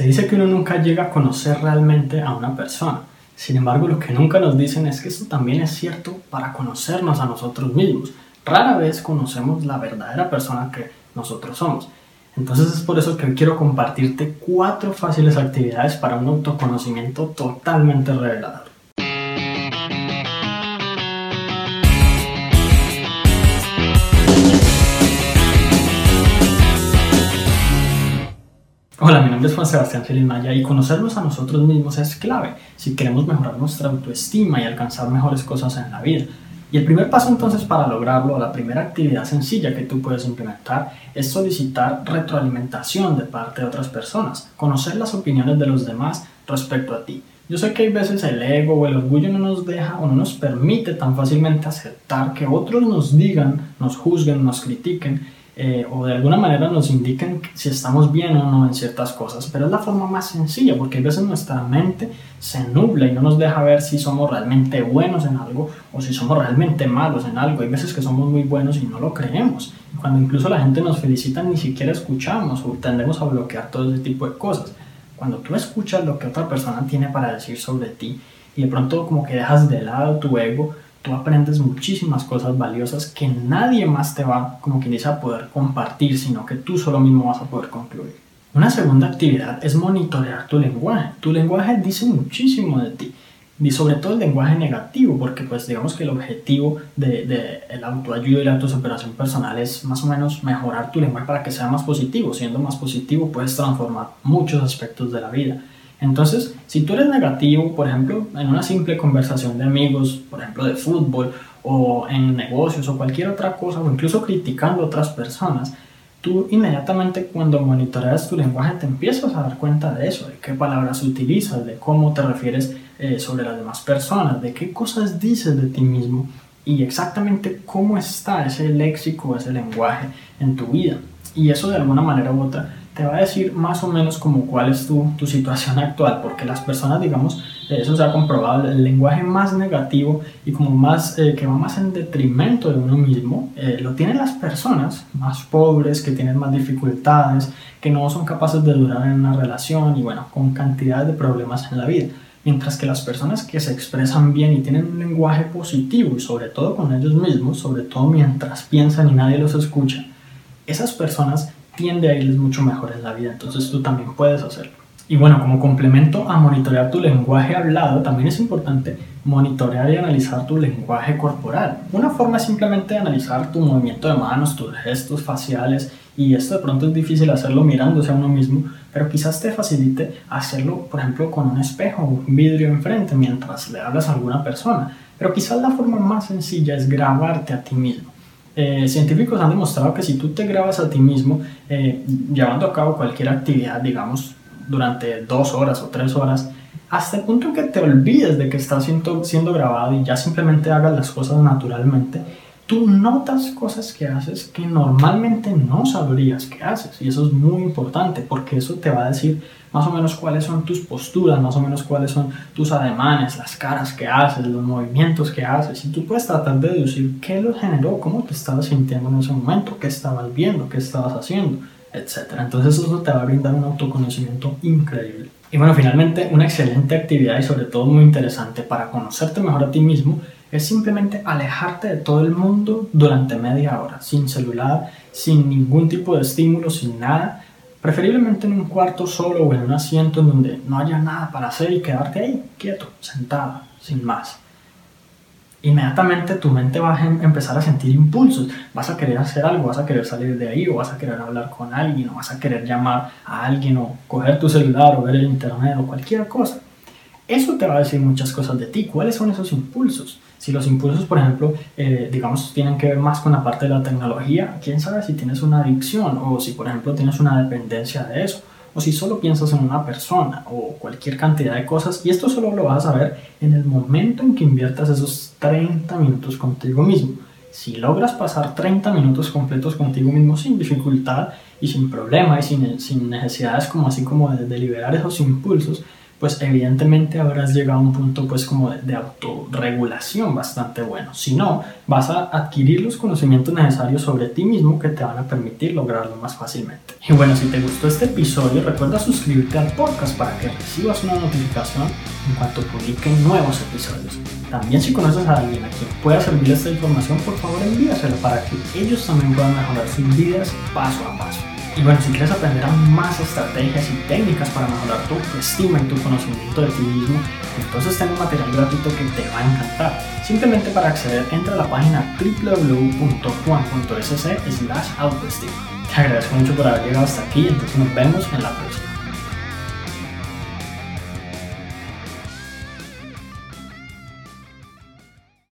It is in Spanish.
Se dice que uno nunca llega a conocer realmente a una persona. Sin embargo, lo que nunca nos dicen es que esto también es cierto para conocernos a nosotros mismos. Rara vez conocemos la verdadera persona que nosotros somos. Entonces es por eso que hoy quiero compartirte cuatro fáciles actividades para un autoconocimiento totalmente revelador. Hola, mi nombre es Juan Sebastián Feliz Maya y conocernos a nosotros mismos es clave si queremos mejorar nuestra autoestima y alcanzar mejores cosas en la vida. Y el primer paso entonces para lograrlo, la primera actividad sencilla que tú puedes implementar es solicitar retroalimentación de parte de otras personas, conocer las opiniones de los demás respecto a ti. Yo sé que hay veces el ego o el orgullo no nos deja o no nos permite tan fácilmente aceptar que otros nos digan, nos juzguen, nos critiquen eh, o de alguna manera nos indiquen si estamos bien o no en ciertas cosas, pero es la forma más sencilla porque a veces nuestra mente se nubla y no nos deja ver si somos realmente buenos en algo o si somos realmente malos en algo. Hay veces que somos muy buenos y no lo creemos. cuando incluso la gente nos felicita ni siquiera escuchamos o tendemos a bloquear todo ese tipo de cosas. Cuando tú escuchas lo que otra persona tiene para decir sobre ti y de pronto como que dejas de lado tu ego, tú aprendes muchísimas cosas valiosas que nadie más te va, como quien dice, a poder compartir, sino que tú solo mismo vas a poder concluir. Una segunda actividad es monitorear tu lenguaje. Tu lenguaje dice muchísimo de ti y sobre todo el lenguaje negativo, porque pues digamos que el objetivo del de, el autoayuda y la autosuperación personal es más o menos mejorar tu lenguaje para que sea más positivo. Siendo más positivo puedes transformar muchos aspectos de la vida. Entonces, si tú eres negativo, por ejemplo, en una simple conversación de amigos, por ejemplo, de fútbol o en negocios o cualquier otra cosa, o incluso criticando a otras personas, tú inmediatamente cuando monitoreas tu lenguaje te empiezas a dar cuenta de eso, de qué palabras utilizas, de cómo te refieres eh, sobre las demás personas, de qué cosas dices de ti mismo y exactamente cómo está ese léxico, ese lenguaje en tu vida. Y eso de alguna manera u otra te va a decir más o menos como cuál es tu, tu situación actual, porque las personas, digamos, eso se ha comprobado, el lenguaje más negativo y como más, eh, que va más en detrimento de uno mismo, eh, lo tienen las personas más pobres, que tienen más dificultades, que no son capaces de durar en una relación y bueno, con cantidad de problemas en la vida. Mientras que las personas que se expresan bien y tienen un lenguaje positivo y sobre todo con ellos mismos, sobre todo mientras piensan y nadie los escucha, esas personas tiende a irles mucho mejor en la vida, entonces tú también puedes hacerlo. Y bueno, como complemento a monitorear tu lenguaje hablado, también es importante monitorear y analizar tu lenguaje corporal. Una forma es simplemente analizar tu movimiento de manos, tus gestos faciales, y esto de pronto es difícil hacerlo mirándose a uno mismo, pero quizás te facilite hacerlo, por ejemplo, con un espejo o un vidrio enfrente mientras le hablas a alguna persona. Pero quizás la forma más sencilla es grabarte a ti mismo. Eh, científicos han demostrado que si tú te grabas a ti mismo eh, llevando a cabo cualquier actividad, digamos, durante dos horas o tres horas, hasta el punto que te olvides de que estás siendo, siendo grabado y ya simplemente hagas las cosas naturalmente, tú notas cosas que haces que normalmente no sabrías que haces. Y eso es muy importante porque eso te va a decir más o menos cuáles son tus posturas, más o menos cuáles son tus ademanes, las caras que haces, los movimientos que haces. Y tú puedes tratar de deducir qué lo generó, cómo te estabas sintiendo en ese momento, qué estabas viendo, qué estabas haciendo, etc. Entonces eso te va a brindar un autoconocimiento increíble. Y bueno, finalmente una excelente actividad y sobre todo muy interesante para conocerte mejor a ti mismo es simplemente alejarte de todo el mundo durante media hora, sin celular, sin ningún tipo de estímulo, sin nada, preferiblemente en un cuarto solo o en un asiento en donde no haya nada para hacer y quedarte ahí, quieto, sentado, sin más. Inmediatamente tu mente va a em-, empezar a sentir impulsos, vas a querer hacer algo, vas a querer salir de ahí o vas a querer hablar con alguien o vas a querer llamar a alguien o coger tu celular o ver el internet o cualquier cosa. Eso te va a decir muchas cosas de ti. ¿Cuáles son esos impulsos? Si los impulsos, por ejemplo, eh, digamos, tienen que ver más con la parte de la tecnología, quién sabe si tienes una adicción o si, por ejemplo, tienes una dependencia de eso, o si solo piensas en una persona o cualquier cantidad de cosas. Y esto solo lo vas a saber en el momento en que inviertas esos 30 minutos contigo mismo. Si logras pasar 30 minutos completos contigo mismo sin dificultad y sin problema y sin, sin necesidades como así como de, de liberar esos impulsos, pues evidentemente habrás llegado a un punto pues como de, de, autorregulación bastante bueno. Si no, vas a adquirir los conocimientos necesarios sobre ti mismo que te van a permitir lograrlo más fácilmente. Y bueno, si te gustó este episodio, recuerda suscribirte al podcast para que recibas una notificación en cuanto publiquen nuevos episodios. También si conoces a alguien a quien pueda servir esta información, por favor envíaselo para que ellos también puedan mejorar sus vidas paso a paso. Y bueno, si quieres aprender aún más estrategias y técnicas para mejorar tu estima y tu conocimiento de ti mismo, entonces tengo un material gratuito que te va a encantar. Simplemente para acceder, entra a la página www.juan.sc slash autoestima. Te agradezco mucho por haber llegado hasta aquí, entonces nos vemos en la próxima.